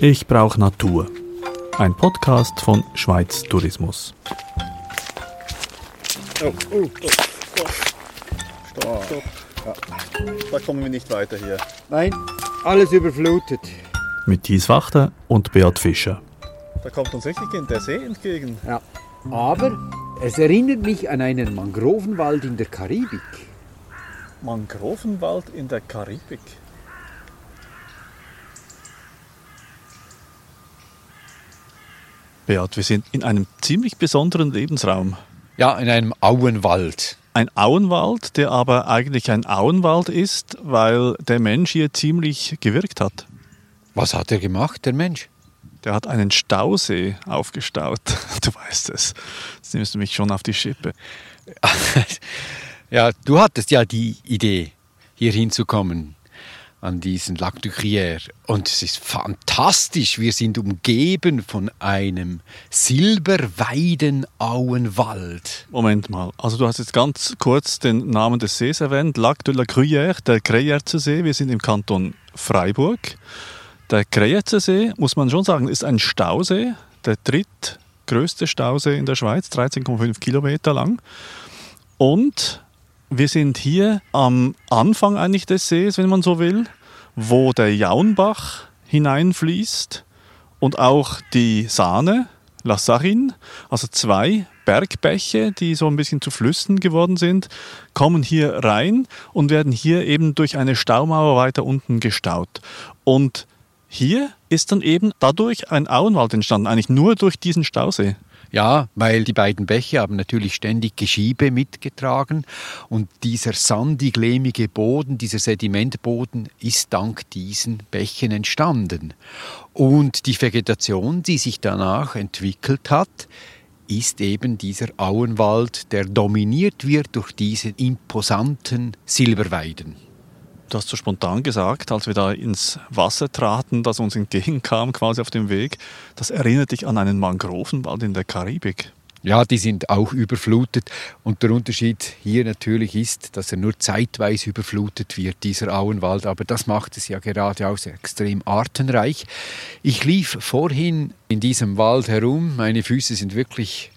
Ich brauche Natur. Ein Podcast von Schweiz Tourismus. Oh, oh, oh, stopp. Stopp, stopp. Ja. Da kommen wir nicht weiter hier. Nein, alles überflutet. Mit Thies Wachter und Beat Fischer. Da kommt uns wirklich der See entgegen. Ja. Aber es erinnert mich an einen Mangrovenwald in der Karibik. Mangrovenwald in der Karibik? Beat, wir sind in einem ziemlich besonderen Lebensraum. Ja, in einem Auenwald. Ein Auenwald, der aber eigentlich ein Auenwald ist, weil der Mensch hier ziemlich gewirkt hat. Was hat er gemacht, der Mensch? Der hat einen Stausee aufgestaut. Du weißt es. Jetzt nimmst du mich schon auf die Schippe. ja, du hattest ja die Idee, hier hinzukommen an diesen Lac du Crier. Und es ist fantastisch. Wir sind umgeben von einem Silberweidenauenwald. Moment mal. Also du hast jetzt ganz kurz den Namen des Sees erwähnt. Lac de la Gruyère, der Greyerzer See. Wir sind im Kanton Freiburg. Der Greyerzer See, muss man schon sagen, ist ein Stausee. Der drittgrößte Stausee in der Schweiz, 13,5 Kilometer lang. Und wir sind hier am Anfang eigentlich des Sees, wenn man so will, wo der Jaunbach hineinfließt und auch die Sahne, La Sarine, also zwei Bergbäche, die so ein bisschen zu Flüssen geworden sind, kommen hier rein und werden hier eben durch eine Staumauer weiter unten gestaut. Und hier ist dann eben dadurch ein Auenwald entstanden, eigentlich nur durch diesen Stausee. Ja, weil die beiden Bäche haben natürlich ständig Geschiebe mitgetragen und dieser sandig-lehmige Boden, dieser Sedimentboden ist dank diesen Bächen entstanden. Und die Vegetation, die sich danach entwickelt hat, ist eben dieser Auenwald, der dominiert wird durch diese imposanten Silberweiden. Du hast so spontan gesagt, als wir da ins Wasser traten, das uns entgegenkam, quasi auf dem Weg, das erinnert dich an einen Mangrovenwald in der Karibik. Ja, die sind auch überflutet. Und der Unterschied hier natürlich ist, dass er nur zeitweise überflutet wird, dieser Auenwald. Aber das macht es ja gerade auch extrem artenreich. Ich lief vorhin in diesem Wald herum. Meine Füße sind wirklich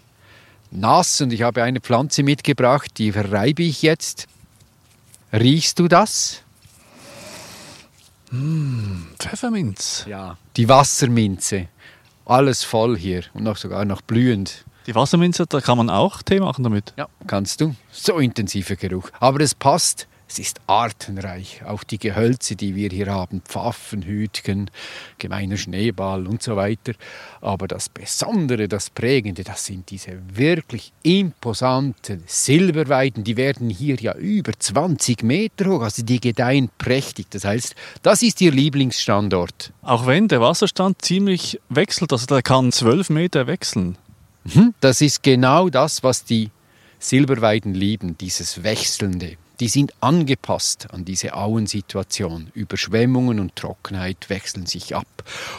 nass und ich habe eine Pflanze mitgebracht, die verreibe ich jetzt. Riechst du das? Mmh, Pfefferminz. Ja, die Wasserminze. Alles voll hier und noch sogar noch blühend. Die Wasserminze, da kann man auch Tee machen damit. Ja, kannst du. So intensiver Geruch. Aber es passt es ist artenreich. Auch die Gehölze, die wir hier haben, Pfaffen, Hütgen, gemeiner Schneeball und so weiter. Aber das Besondere, das Prägende, das sind diese wirklich imposanten Silberweiden. Die werden hier ja über 20 Meter hoch. Also die gedeihen prächtig. Das heißt, das ist ihr Lieblingsstandort. Auch wenn der Wasserstand ziemlich wechselt, also der kann 12 Meter wechseln. Mhm, das ist genau das, was die Silberweiden lieben, dieses Wechselnde die sind angepasst an diese Auensituation. Überschwemmungen und Trockenheit wechseln sich ab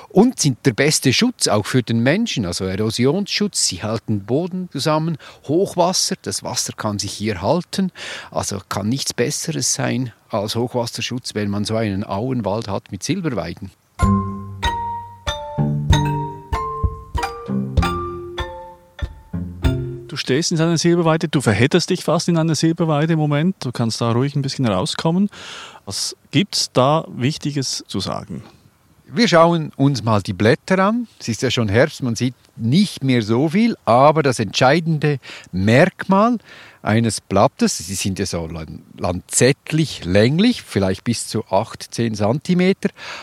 und sind der beste Schutz auch für den Menschen, also Erosionsschutz. Sie halten Boden zusammen, Hochwasser, das Wasser kann sich hier halten, also kann nichts Besseres sein als Hochwasserschutz, wenn man so einen Auenwald hat mit Silberweiden. Du stehst in einer Silberweide, du verhedderst dich fast in einer Silberweide im Moment, du kannst da ruhig ein bisschen rauskommen. Was gibt es da Wichtiges zu sagen? Wir schauen uns mal die Blätter an. Es ist ja schon Herbst, man sieht nicht mehr so viel, aber das entscheidende Merkmal eines Blattes, sie sind ja so lanzettlich länglich, vielleicht bis zu 18 cm,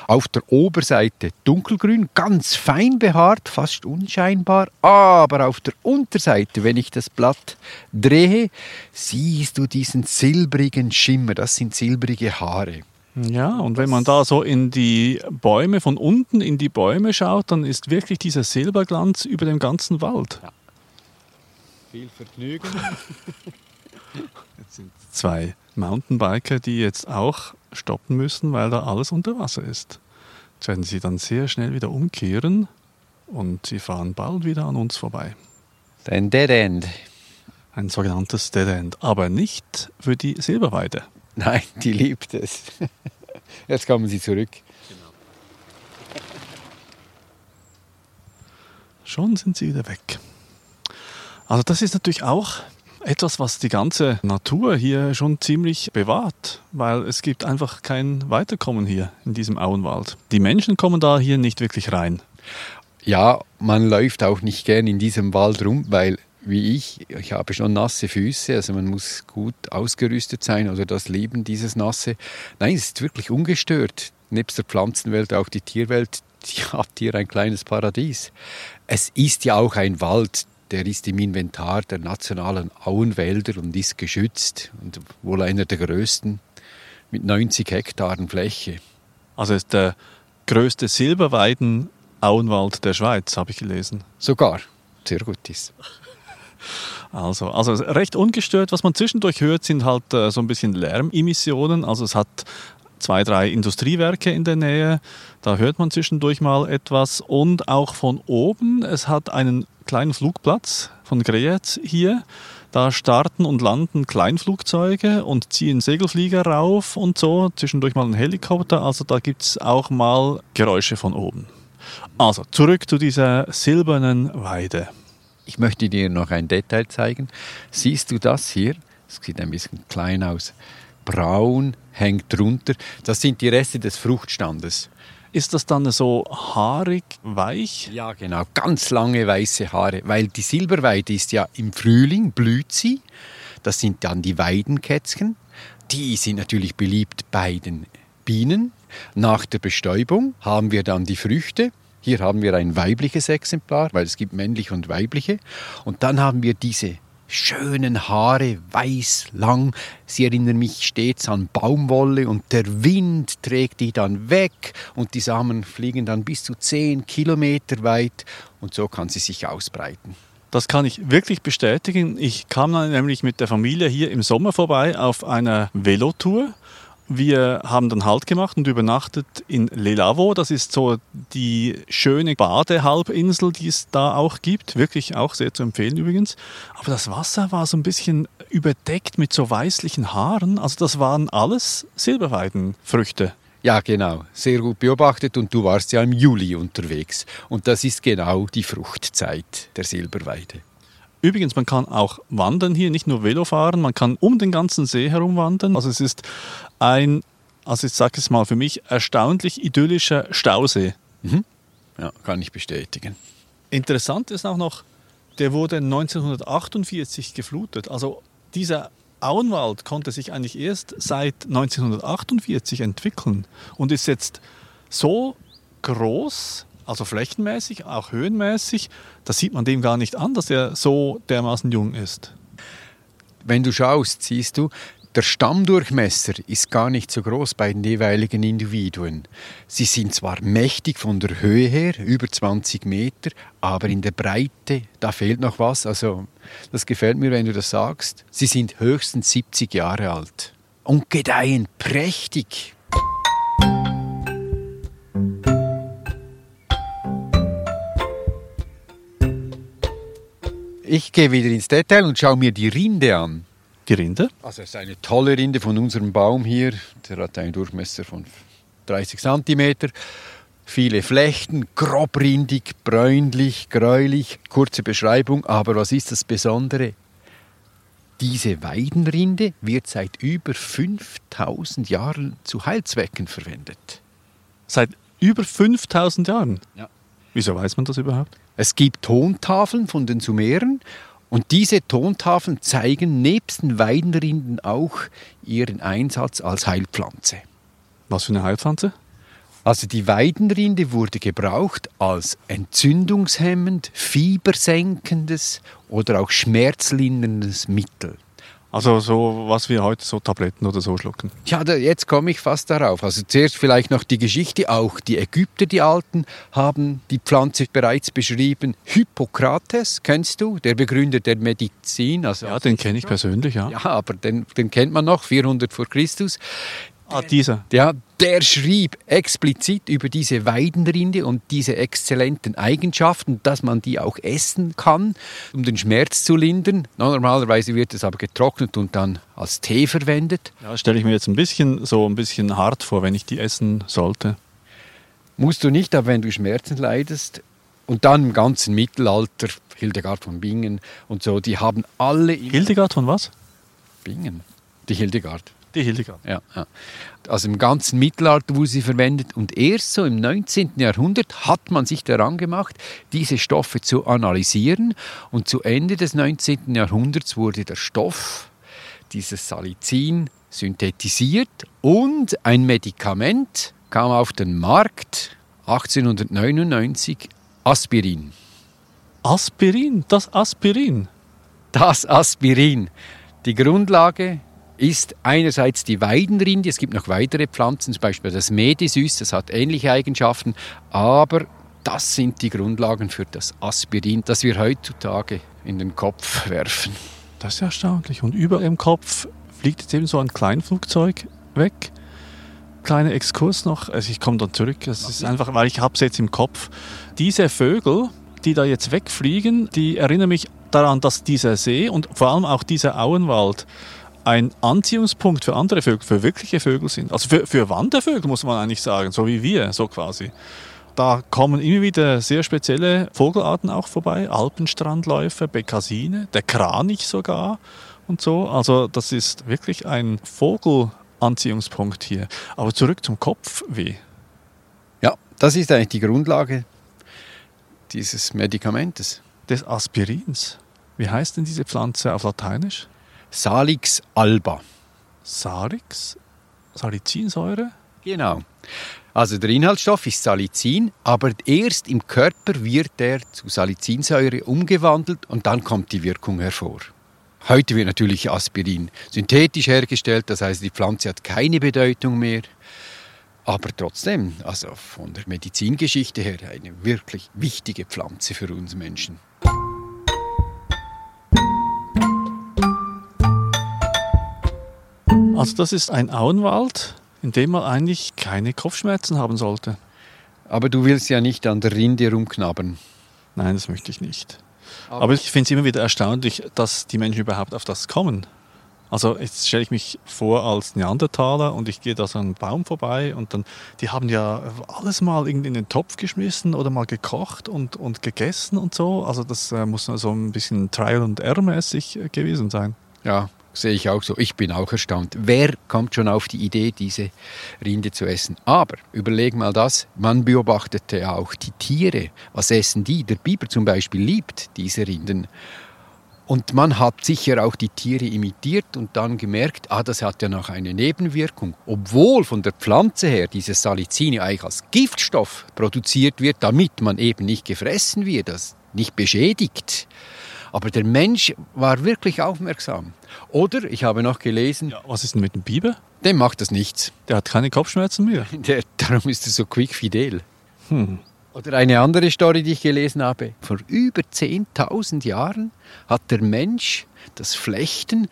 auf der Oberseite dunkelgrün, ganz fein behaart, fast unscheinbar, aber auf der Unterseite, wenn ich das Blatt drehe, siehst du diesen silbrigen Schimmer, das sind silbrige Haare. Ja, und wenn man da so in die Bäume, von unten in die Bäume schaut, dann ist wirklich dieser Silberglanz über dem ganzen Wald. Ja. Viel Vergnügen. Jetzt sind zwei Mountainbiker, die jetzt auch stoppen müssen, weil da alles unter Wasser ist. Jetzt werden sie dann sehr schnell wieder umkehren und sie fahren bald wieder an uns vorbei. Ein Dead End. Ein sogenanntes Dead End, aber nicht für die Silberweide. Nein, die liebt es. Jetzt kommen sie zurück. Schon sind sie wieder weg. Also das ist natürlich auch etwas, was die ganze Natur hier schon ziemlich bewahrt, weil es gibt einfach kein Weiterkommen hier in diesem Auenwald. Die Menschen kommen da hier nicht wirklich rein. Ja, man läuft auch nicht gern in diesem Wald rum, weil wie ich, ich habe schon nasse Füße, also man muss gut ausgerüstet sein oder das Leben dieses Nasse. Nein, es ist wirklich ungestört. Nebst der Pflanzenwelt auch die Tierwelt, die hat hier ein kleines Paradies. Es ist ja auch ein Wald, der ist im Inventar der nationalen Auenwälder und ist geschützt und wohl einer der größten mit 90 Hektaren Fläche. Also ist der größte Silberweiden-Auenwald der Schweiz, habe ich gelesen. Sogar. Sehr gut ist. Also, also recht ungestört. Was man zwischendurch hört, sind halt äh, so ein bisschen Lärmemissionen. Also es hat zwei, drei Industriewerke in der Nähe. Da hört man zwischendurch mal etwas. Und auch von oben, es hat einen kleinen Flugplatz von Greyetz hier. Da starten und landen Kleinflugzeuge und ziehen Segelflieger rauf und so. Zwischendurch mal ein Helikopter. Also da gibt es auch mal Geräusche von oben. Also zurück zu dieser silbernen Weide. Ich möchte dir noch ein Detail zeigen. Siehst du das hier? Es sieht ein bisschen klein aus. Braun hängt drunter. Das sind die Reste des Fruchtstandes. Ist das dann so haarig, weich? Ja, genau. Ganz lange weiße Haare. Weil die Silberweide ist ja im Frühling, blüht sie. Das sind dann die Weidenkätzchen. Die sind natürlich beliebt bei den Bienen. Nach der Bestäubung haben wir dann die Früchte. Hier haben wir ein weibliches Exemplar, weil es gibt männliche und weibliche. Und dann haben wir diese schönen Haare, weiß, lang. Sie erinnern mich stets an Baumwolle und der Wind trägt die dann weg und die Samen fliegen dann bis zu zehn Kilometer weit und so kann sie sich ausbreiten. Das kann ich wirklich bestätigen. Ich kam dann nämlich mit der Familie hier im Sommer vorbei auf einer Velotour wir haben dann Halt gemacht und übernachtet in Lelavo. Das ist so die schöne Badehalbinsel, die es da auch gibt. Wirklich auch sehr zu empfehlen übrigens. Aber das Wasser war so ein bisschen überdeckt mit so weißlichen Haaren. Also das waren alles Silberweidenfrüchte. Ja, genau. Sehr gut beobachtet und du warst ja im Juli unterwegs. Und das ist genau die Fruchtzeit der Silberweide. Übrigens, man kann auch wandern hier, nicht nur Velo fahren, man kann um den ganzen See herum wandern. Also es ist ein, also ich sage es mal für mich, erstaunlich idyllischer Stausee. Mhm. Ja, kann ich bestätigen. Interessant ist auch noch, der wurde 1948 geflutet. Also dieser Auenwald konnte sich eigentlich erst seit 1948 entwickeln und ist jetzt so groß, also flächenmäßig, auch höhenmäßig, das sieht man dem gar nicht an, dass er so dermaßen jung ist. Wenn du schaust, siehst du, der Stammdurchmesser ist gar nicht so groß bei den jeweiligen Individuen. Sie sind zwar mächtig von der Höhe her, über 20 Meter, aber in der Breite, da fehlt noch was. Also, das gefällt mir, wenn du das sagst. Sie sind höchstens 70 Jahre alt und gedeihen prächtig. Ich gehe wieder ins Detail und schaue mir die Rinde an. Die Rinde? Also es ist eine tolle Rinde von unserem Baum hier. Der hat einen Durchmesser von 30 cm. Viele Flechten, grobrindig, bräunlich, gräulich. Kurze Beschreibung, aber was ist das Besondere? Diese Weidenrinde wird seit über 5000 Jahren zu Heilzwecken verwendet. Seit über 5000 Jahren? Ja. Wieso weiß man das überhaupt? Es gibt Tontafeln von den Sumeren und diese Tontafeln zeigen nebst den Weidenrinden auch ihren Einsatz als Heilpflanze. Was für eine Heilpflanze? Also die Weidenrinde wurde gebraucht als entzündungshemmend, fiebersenkendes oder auch schmerzlinderndes Mittel. Also so, was wir heute so Tabletten oder so schlucken. Ja, da, jetzt komme ich fast darauf. Also zuerst vielleicht noch die Geschichte. Auch die Ägypter, die Alten, haben die Pflanze bereits beschrieben. Hippokrates, kennst du? Der Begründer der Medizin. Also ja, den kenne ich persönlich, ja. Ja, aber den, den kennt man noch, 400 vor Christus. Ah, dieser. Ja, der schrieb explizit über diese Weidenrinde und diese exzellenten Eigenschaften, dass man die auch essen kann, um den Schmerz zu lindern. Normalerweise wird es aber getrocknet und dann als Tee verwendet. Ja, stelle ich mir jetzt ein bisschen so ein bisschen hart vor, wenn ich die essen sollte. Musst du nicht, aber wenn du Schmerzen leidest, Und dann im ganzen Mittelalter, Hildegard von Bingen und so, die haben alle Hildegard von was? Bingen, die Hildegard. Die Hildegard. Ja, ja. Also im ganzen Mittelalter wurde sie verwendet und erst so im 19. Jahrhundert hat man sich daran gemacht, diese Stoffe zu analysieren und zu Ende des 19. Jahrhunderts wurde der Stoff, dieses Salicin, synthetisiert und ein Medikament kam auf den Markt 1899, Aspirin. Aspirin, das Aspirin. Das Aspirin. Die Grundlage ist einerseits die Weidenrinde, es gibt noch weitere Pflanzen, zum Beispiel das Medisüß, das hat ähnliche Eigenschaften, aber das sind die Grundlagen für das Aspirin, das wir heutzutage in den Kopf werfen. Das ist erstaunlich. Und über dem Kopf fliegt jetzt eben so ein Kleinflugzeug weg. Kleiner Exkurs noch, also ich komme dann zurück. Es ist einfach, weil ich habe es jetzt im Kopf. Diese Vögel, die da jetzt wegfliegen, die erinnern mich daran, dass dieser See und vor allem auch dieser Auenwald ein Anziehungspunkt für andere Vögel, für wirkliche Vögel sind. Also für, für Wandervögel muss man eigentlich sagen, so wie wir, so quasi. Da kommen immer wieder sehr spezielle Vogelarten auch vorbei, Alpenstrandläufer, Bekassine, der Kranich sogar und so. Also das ist wirklich ein Vogelanziehungspunkt hier. Aber zurück zum Kopfweh. Ja, das ist eigentlich die Grundlage dieses Medikamentes. Des Aspirins. Wie heißt denn diese Pflanze auf Lateinisch? Salix alba. Salix? Salicinsäure? Genau. Also der Inhaltsstoff ist Salicin, aber erst im Körper wird er zu Salicinsäure umgewandelt und dann kommt die Wirkung hervor. Heute wird natürlich Aspirin synthetisch hergestellt, das heißt, die Pflanze hat keine Bedeutung mehr. Aber trotzdem, also von der Medizingeschichte her, eine wirklich wichtige Pflanze für uns Menschen. Also das ist ein Auenwald, in dem man eigentlich keine Kopfschmerzen haben sollte. Aber du willst ja nicht an der Rinde rumknabbern. Nein, das möchte ich nicht. Aber ich finde es immer wieder erstaunlich, dass die Menschen überhaupt auf das kommen. Also jetzt stelle ich mich vor als Neandertaler und ich gehe da so an einem Baum vorbei und dann, die haben ja alles mal irgendwie in den Topf geschmissen oder mal gekocht und, und gegessen und so. Also das äh, muss so ein bisschen Trial and Error mäßig äh, gewesen sein. Ja, sehe ich auch so. Ich bin auch erstaunt. Wer kommt schon auf die Idee, diese Rinde zu essen? Aber überleg mal das, man beobachtete ja auch die Tiere. Was essen die? Der Biber zum Beispiel liebt diese Rinden. Und man hat sicher auch die Tiere imitiert und dann gemerkt, ah, das hat ja noch eine Nebenwirkung. Obwohl von der Pflanze her dieses Salicin eigentlich als Giftstoff produziert wird, damit man eben nicht gefressen wird, das nicht beschädigt. Aber der Mensch war wirklich aufmerksam. Oder, ich habe noch gelesen, Ja, was ist denn mit dem Biber? dem macht das nichts. Der hat keine Kopfschmerzen mehr. Der, darum ist er so quick fidel. Hm. Oder eine andere Story, die ich gelesen habe. Vor über 10.000 Jahren hat der Mensch das Flechten,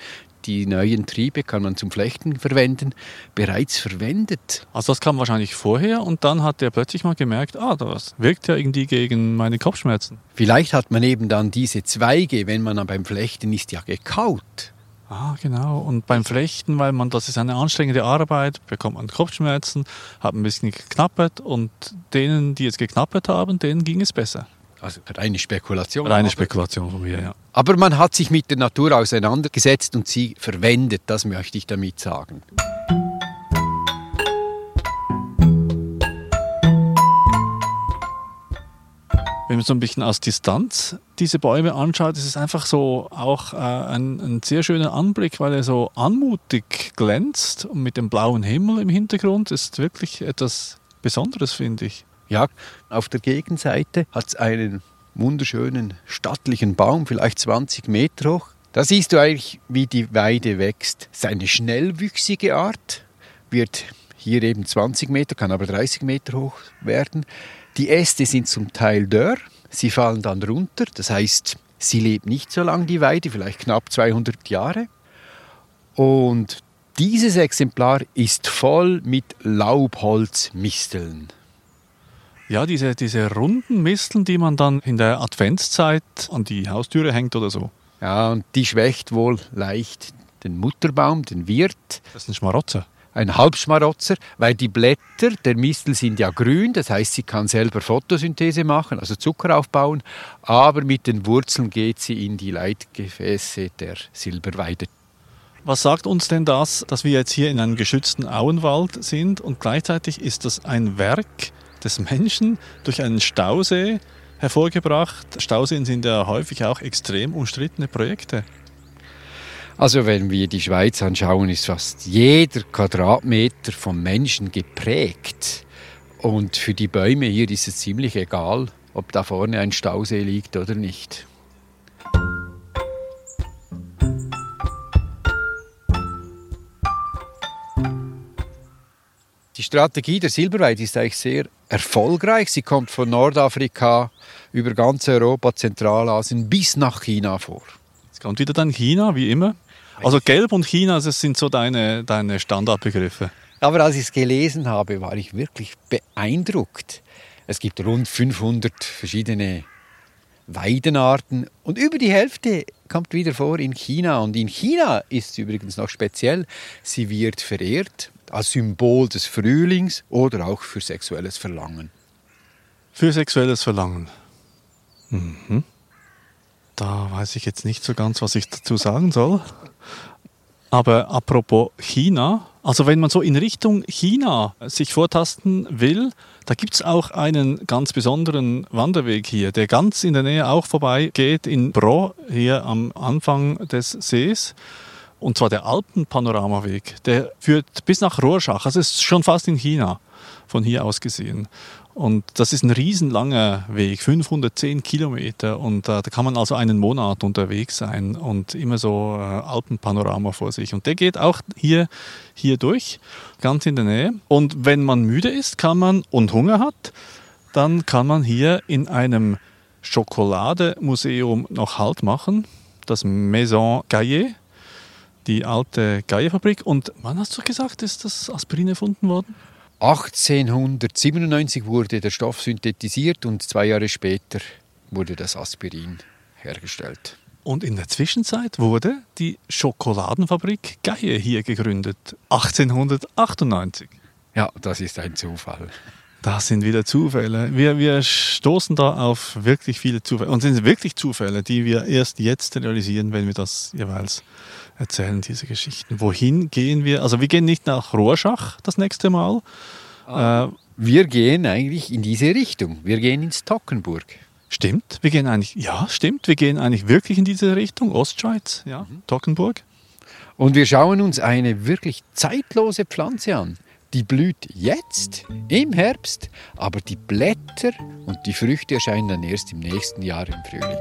die neuen Triebe kann man zum Flechten verwenden, bereits verwendet. Also das kam wahrscheinlich vorher und dann hat er plötzlich mal gemerkt, ah, das wirkt ja irgendwie gegen meine Kopfschmerzen. Vielleicht hat man eben dann diese Zweige, wenn man beim Flechten ist, ja gekaut. Ah, genau. Und beim Flechten, weil man, das ist eine anstrengende Arbeit, bekommt man Kopfschmerzen, hat ein bisschen geknappert und denen, die jetzt geknappert haben, denen ging es besser. Also reine Spekulation. Reine Aber- Spekulation von mir, ja. Aber man hat sich mit der Natur auseinandergesetzt und sie verwendet, das möchte ich damit sagen. Wenn man so ein bisschen aus Distanz diese Bäume anschaut, ist es einfach so auch äh, ein, ein sehr schöner Anblick, weil er so anmutig glänzt und mit dem blauen Himmel im Hintergrund ist wirklich etwas Besonderes, finde ich. Ja, auf der Gegenseite hat es einen wunderschönen stattlichen Baum, vielleicht 20 Meter hoch. Da siehst du eigentlich, wie die Weide wächst. Es ist eine schnellwüchsige Art, wird hier eben 20 Meter, kann aber 30 Meter hoch werden. Die Äste sind zum Teil dörr, sie fallen dann runter. Das heißt, sie lebt nicht so lange, die Weide, vielleicht knapp 200 Jahre. Und dieses Exemplar ist voll mit Laubholzmisteln. Ja, diese, diese runden Misteln, die man dann in der Adventszeit an die Haustüre hängt oder so. Ja, und die schwächt wohl leicht den Mutterbaum, den Wirt. Das ist ein Schmarotzer. ein Halbschmarotzer, weil die Blätter der Mistel sind ja grün, das heißt, sie kann selber Photosynthese machen, also Zucker aufbauen, aber mit den Wurzeln geht sie in die Leitgefäße der Silberweide. Was sagt uns denn das, dass wir jetzt hier in einem geschützten Auenwald sind und gleichzeitig ist das ein Werk des Menschen durch einen Stausee hervorgebracht? Stauseen sind ja häufig auch extrem umstrittene Projekte. Also wenn wir die Schweiz anschauen, ist fast jeder Quadratmeter vom Menschen geprägt. Und für die Bäume hier ist es ziemlich egal, ob da vorne ein Stausee liegt oder nicht. Die Strategie der Silberweide ist eigentlich sehr erfolgreich. Sie kommt von Nordafrika über ganz Europa, Zentralasien bis nach China vor. Jetzt kommt wieder dann China, wie immer. Also Gelb und China, das sind so deine, deine Standardbegriffe. Aber als ich es gelesen habe, war ich wirklich beeindruckt. Es gibt rund 500 verschiedene Weidenarten und über die Hälfte kommt wieder vor in China. Und in China ist es übrigens noch speziell, sie wird verehrt als Symbol des Frühlings oder auch für sexuelles Verlangen. Für sexuelles Verlangen. Mhm. Da weiß ich jetzt nicht so ganz, was ich dazu sagen soll. Aber apropos China, also wenn man so in Richtung China sich vortasten will, da gibt es auch einen ganz besonderen Wanderweg hier, der ganz in der Nähe auch vorbei geht in Bro, hier am Anfang des Sees. Und zwar der Alpenpanoramaweg. Der führt bis nach Rorschach, also ist schon fast in China von hier aus gesehen. Und das ist ein riesenlanger Weg, 510 Kilometer. Und äh, da kann man also einen Monat unterwegs sein und immer so äh, Alpenpanorama vor sich. Und der geht auch hier, hier durch, ganz in der Nähe. Und wenn man müde ist, kann man und Hunger hat, dann kann man hier in einem Schokolademuseum noch Halt machen. Das Maison Gaillet, die alte Gaillet-Fabrik. Und wann hast du gesagt, ist das Aspirin erfunden worden? 1897 wurde der Stoff synthetisiert und zwei Jahre später wurde das Aspirin hergestellt. Und in der Zwischenzeit wurde die Schokoladenfabrik Geier hier gegründet, 1898. Ja, das ist ein Zufall. Das sind wieder Zufälle. Wir, wir stoßen da auf wirklich viele Zufälle. Und es sind wirklich Zufälle, die wir erst jetzt realisieren, wenn wir das jeweils erzählen, diese Geschichten. Wohin gehen wir? Also wir gehen nicht nach Rorschach das nächste Mal. Äh, wir gehen eigentlich in diese Richtung. Wir gehen ins Tockenburg. Stimmt, wir gehen eigentlich, ja, stimmt, wir gehen eigentlich wirklich in diese Richtung, Ostschweiz, ja, mhm. Tockenburg. Und wir schauen uns eine wirklich zeitlose Pflanze an. Die blüht jetzt im Herbst, aber die Blätter und die Früchte erscheinen dann erst im nächsten Jahr im Frühling.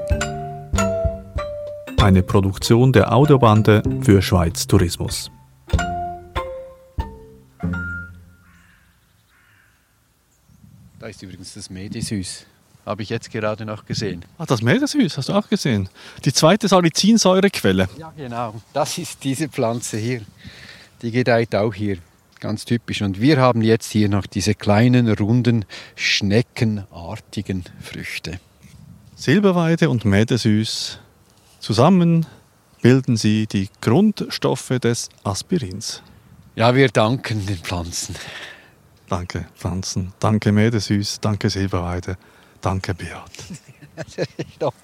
Eine Produktion der Audiobande für Schweiz Tourismus. Da ist übrigens das Medisüß. Habe ich jetzt gerade noch gesehen. Ah, das Medisüß hast du auch gesehen. Die zweite Salizinsäurequelle. Ja, genau. Das ist diese Pflanze hier. Die gedeiht auch hier. Ganz typisch. Und wir haben jetzt hier noch diese kleinen, runden, schneckenartigen Früchte. Silberweide und Mädesüß zusammen bilden sie die Grundstoffe des Aspirins. Ja, wir danken den Pflanzen. Danke, Pflanzen. Danke, Mädesüß. Danke, Silberweide. Danke, Beat. Stopp.